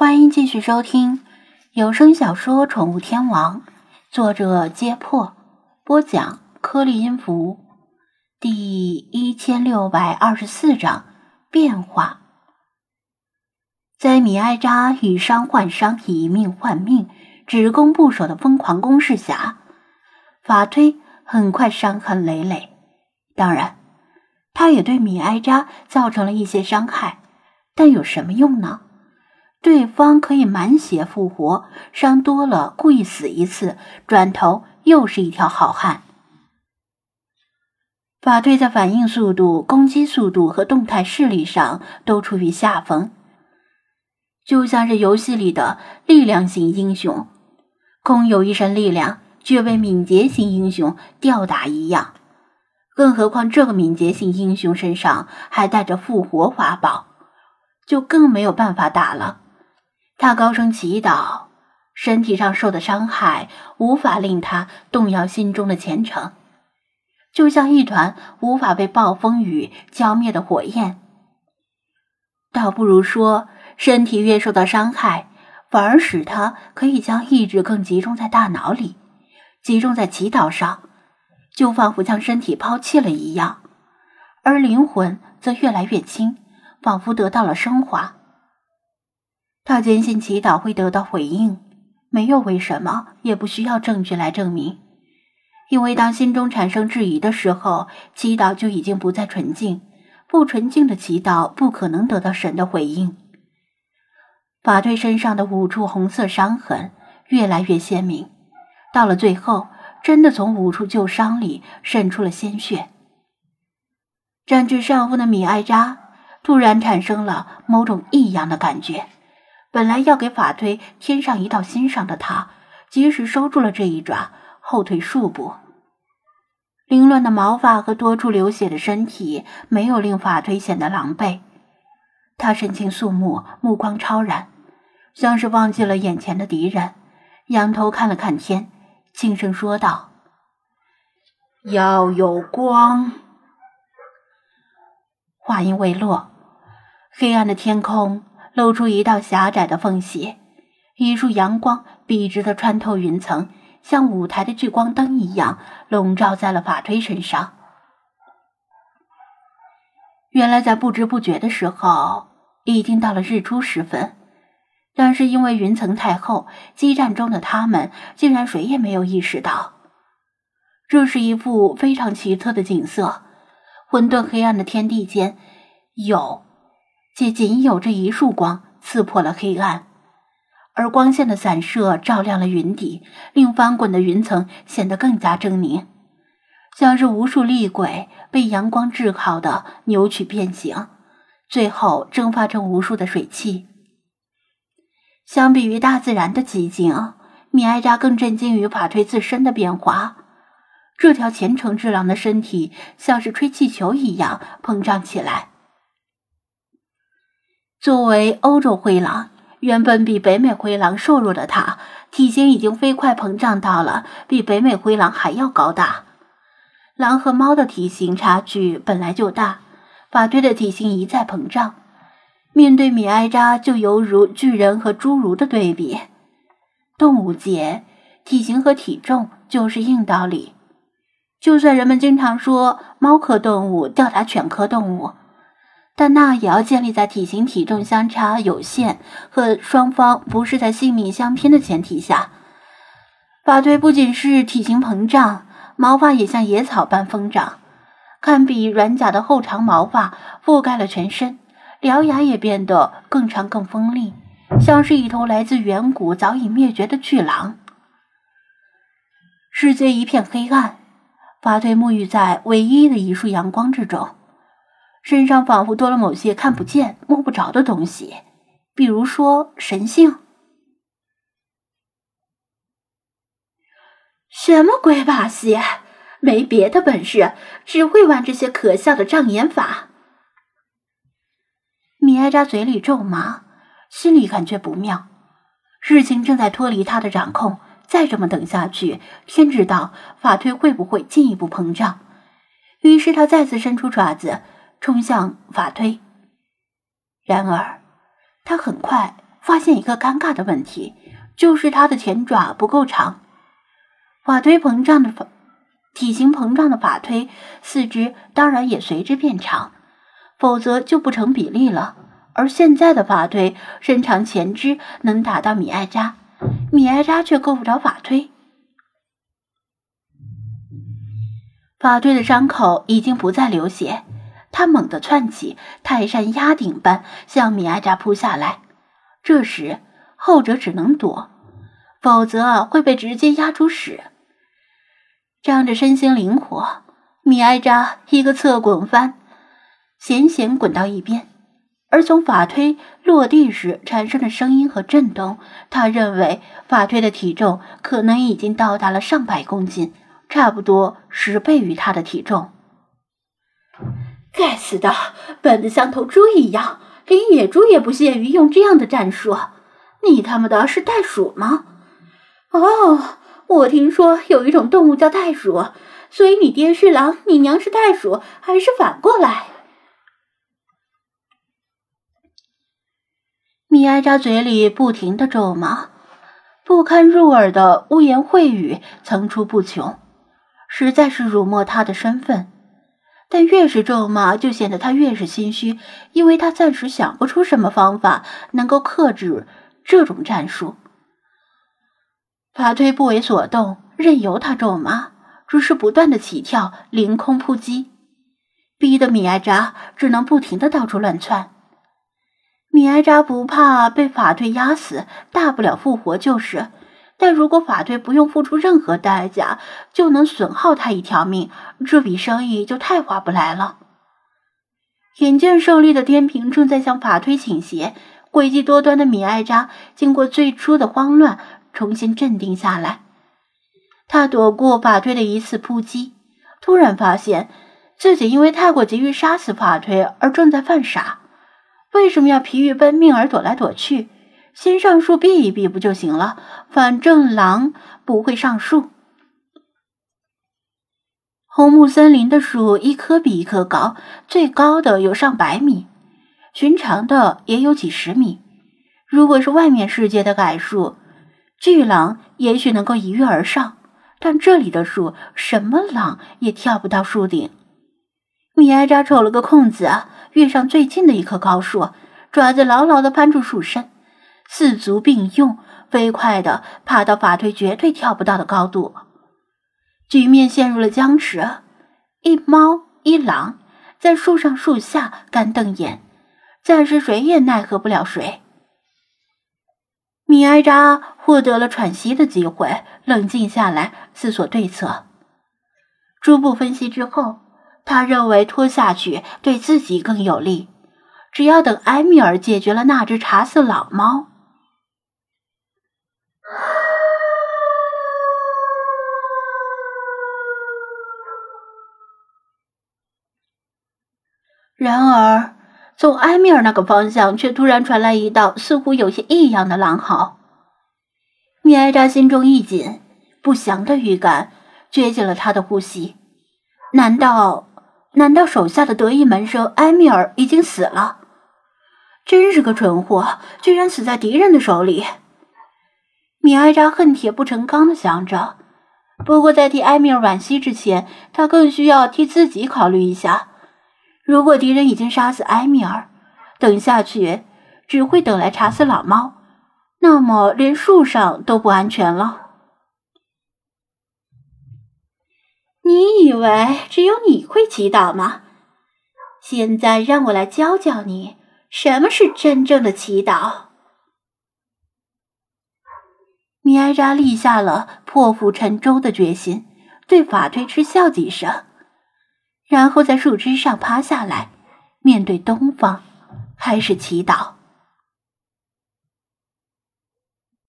欢迎继续收听有声小说《宠物天王》，作者：揭破，播讲：颗粒音符，第一千六百二十四章变化。在米埃扎以伤换伤、以命换命、只攻不守的疯狂攻势下，法推很快伤痕累累。当然，他也对米埃扎造成了一些伤害，但有什么用呢？对方可以满血复活，伤多了故意死一次，转头又是一条好汉。法队在反应速度、攻击速度和动态视力上都处于下风，就像是游戏里的力量型英雄，空有一身力量却被敏捷型英雄吊打一样。更何况这个敏捷型英雄身上还带着复活法宝，就更没有办法打了。他高声祈祷，身体上受的伤害无法令他动摇心中的虔诚，就像一团无法被暴风雨浇灭的火焰。倒不如说，身体越受到伤害，反而使他可以将意志更集中在大脑里，集中在祈祷上，就仿佛将身体抛弃了一样，而灵魂则越来越轻，仿佛得到了升华。他坚信祈祷会得到回应，没有为什么，也不需要证据来证明，因为当心中产生质疑的时候，祈祷就已经不再纯净，不纯净的祈祷不可能得到神的回应。法队身上的五处红色伤痕越来越鲜明，到了最后，真的从五处旧伤里渗出了鲜血。占据上风的米艾扎突然产生了某种异样的感觉。本来要给法推添上一道新伤的他，及时收住了这一爪，后退数步。凌乱的毛发和多处流血的身体没有令法推显得狼狈，他神情肃穆，目光超然，像是忘记了眼前的敌人，仰头看了看天，轻声说道：“要有光。”话音未落，黑暗的天空。露出一道狭窄的缝隙，一束阳光笔直的穿透云层，像舞台的聚光灯一样笼罩在了法推身上。原来在不知不觉的时候，已经到了日出时分，但是因为云层太厚，激战中的他们竟然谁也没有意识到。这是一幅非常奇特的景色，混沌黑暗的天地间，有。且仅有这一束光刺破了黑暗，而光线的散射照亮了云底，令翻滚的云层显得更加狰狞，像是无数厉鬼被阳光炙烤的扭曲变形，最后蒸发成无数的水汽。相比于大自然的寂静，米埃扎更震惊于法推自身的变化。这条虔诚之狼的身体像是吹气球一样膨胀起来。作为欧洲灰狼，原本比北美灰狼瘦弱的它，体型已经飞快膨胀到了比北美灰狼还要高大。狼和猫的体型差距本来就大，法推的体型一再膨胀，面对米埃扎就犹如巨人和侏儒的对比。动物界，体型和体重就是硬道理，就算人们经常说猫科动物吊打犬科动物。但那也要建立在体型体重相差有限和双方不是在性命相拼的前提下。法推不仅是体型膨胀，毛发也像野草般疯长，堪比软甲的厚长毛发覆盖了全身，獠牙也变得更长更锋利，像是一头来自远古早已灭绝的巨狼。世界一片黑暗，法推沐浴在唯一的一束阳光之中。身上仿佛多了某些看不见、摸不着的东西，比如说神性。什么鬼把戏？没别的本事，只会玩这些可笑的障眼法。米埃扎嘴里咒骂，心里感觉不妙。事情正在脱离他的掌控，再这么等下去，天知道法推会不会进一步膨胀。于是他再次伸出爪子。冲向法推，然而他很快发现一个尴尬的问题，就是他的前爪不够长。法推膨胀的法，体型膨胀的法推，四肢当然也随之变长，否则就不成比例了。而现在的法推伸长前肢能打到米艾扎，米艾扎却够不着法推。法推的伤口已经不再流血，他猛地窜起，泰山压顶般向米埃扎扑下来。这时后者只能躲，否则会被直接压出屎。仗着身形灵活，米埃扎一个侧滚翻，险险滚到一边。而从法推落地时产生的声音和震动，他认为法推的体重可能已经到达了上百公斤，差不多十倍于他的体重。该死的，笨得像头猪一样，连野猪也不屑于用这样的战术。你他妈的是袋鼠吗？哦，我听说有一种动物叫袋鼠，所以你爹是狼，你娘是袋鼠，还是反过来？米埃扎嘴里不停的咒骂，不堪入耳的污言秽语层出不穷，实在是辱没他的身份。但越是咒骂，就显得他越是心虚，因为他暂时想不出什么方法能够克制这种战术。法推不为所动，任由他咒骂，只是不断的起跳、凌空扑击，逼得米埃扎只能不停的到处乱窜。米埃扎不怕被法队压死，大不了复活就是。但如果法队不用付出任何代价就能损耗他一条命，这笔生意就太划不来了。眼见胜利的天平正在向法推倾斜，诡计多端的米艾扎经过最初的慌乱，重新镇定下来。他躲过法推的一次扑击，突然发现自己因为太过急于杀死法推而正在犯傻。为什么要疲于奔命而躲来躲去？先上树避一避不就行了？反正狼不会上树。红木森林的树一棵比一棵高，最高的有上百米，寻常的也有几十米。如果是外面世界的柏树，巨狼也许能够一跃而上，但这里的树，什么狼也跳不到树顶。米埃扎瞅了个空子啊！跃上最近的一棵高树，爪子牢牢地攀住树身，四足并用，飞快地爬到法推绝对跳不到的高度。局面陷入了僵持，一猫一狼在树上树下干瞪眼，暂时谁也奈何不了谁。米埃扎获得了喘息的机会，冷静下来思索对策，初步分析之后。他认为拖下去对自己更有利，只要等埃米尔解决了那只茶色老猫。然而，从埃米尔那个方向却突然传来一道似乎有些异样的狼嚎。米埃扎心中一紧，不祥的预感撅紧了他的呼吸。难道？难道手下的得意门生埃米尔已经死了？真是个蠢货，居然死在敌人的手里！米埃扎恨铁不成钢的想着。不过，在替埃米尔惋惜之前，他更需要替自己考虑一下。如果敌人已经杀死埃米尔，等下去只会等来查死老猫，那么连树上都不安全了。你以为只有你会祈祷吗？现在让我来教教你什么是真正的祈祷。米埃扎立下了破釜沉舟的决心，对法推嗤笑几声，然后在树枝上趴下来，面对东方，开始祈祷。